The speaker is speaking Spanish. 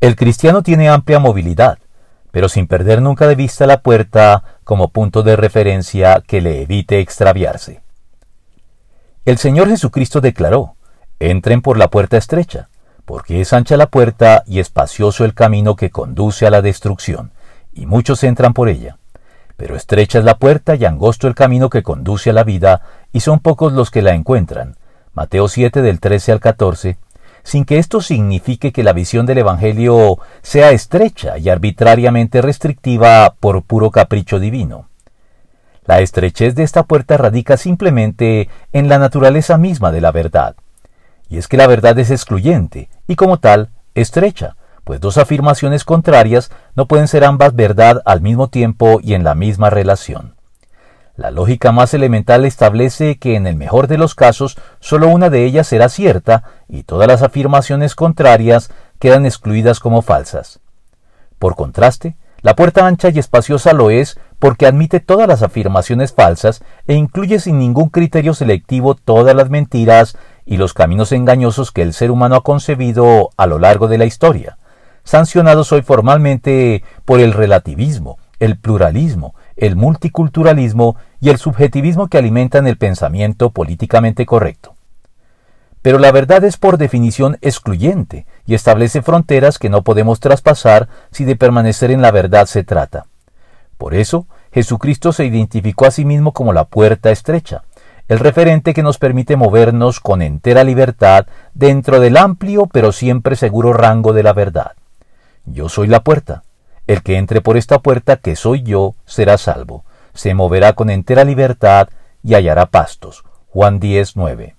El cristiano tiene amplia movilidad, pero sin perder nunca de vista la puerta como punto de referencia que le evite extraviarse. El Señor Jesucristo declaró, entren por la puerta estrecha, porque es ancha la puerta y espacioso el camino que conduce a la destrucción, y muchos entran por ella. Pero estrecha es la puerta y angosto el camino que conduce a la vida, y son pocos los que la encuentran. Mateo 7 del 13 al 14, sin que esto signifique que la visión del Evangelio sea estrecha y arbitrariamente restrictiva por puro capricho divino. La estrechez de esta puerta radica simplemente en la naturaleza misma de la verdad. Y es que la verdad es excluyente y como tal estrecha, pues dos afirmaciones contrarias no pueden ser ambas verdad al mismo tiempo y en la misma relación. La lógica más elemental establece que en el mejor de los casos sólo una de ellas será cierta y todas las afirmaciones contrarias quedan excluidas como falsas. Por contraste, la puerta ancha y espaciosa lo es porque admite todas las afirmaciones falsas e incluye sin ningún criterio selectivo todas las mentiras y los caminos engañosos que el ser humano ha concebido a lo largo de la historia, sancionados hoy formalmente por el relativismo, el pluralismo, el multiculturalismo y el subjetivismo que alimentan el pensamiento políticamente correcto. Pero la verdad es por definición excluyente y establece fronteras que no podemos traspasar si de permanecer en la verdad se trata. Por eso, Jesucristo se identificó a sí mismo como la puerta estrecha, el referente que nos permite movernos con entera libertad dentro del amplio pero siempre seguro rango de la verdad. Yo soy la puerta. El que entre por esta puerta que soy yo será salvo, se moverá con entera libertad y hallará pastos. Juan 10, 9.